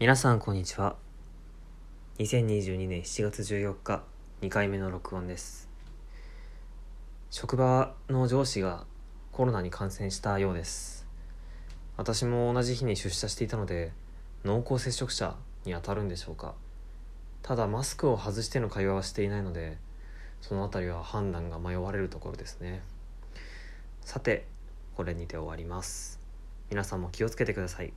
皆さんこんにちは。2022年7月14日2回目の録音です。職場の上司がコロナに感染したようです。私も同じ日に出社していたので濃厚接触者にあたるんでしょうか。ただマスクを外しての会話はしていないのでそのあたりは判断が迷われるところですね。さてこれにて終わります。皆さんも気をつけてください。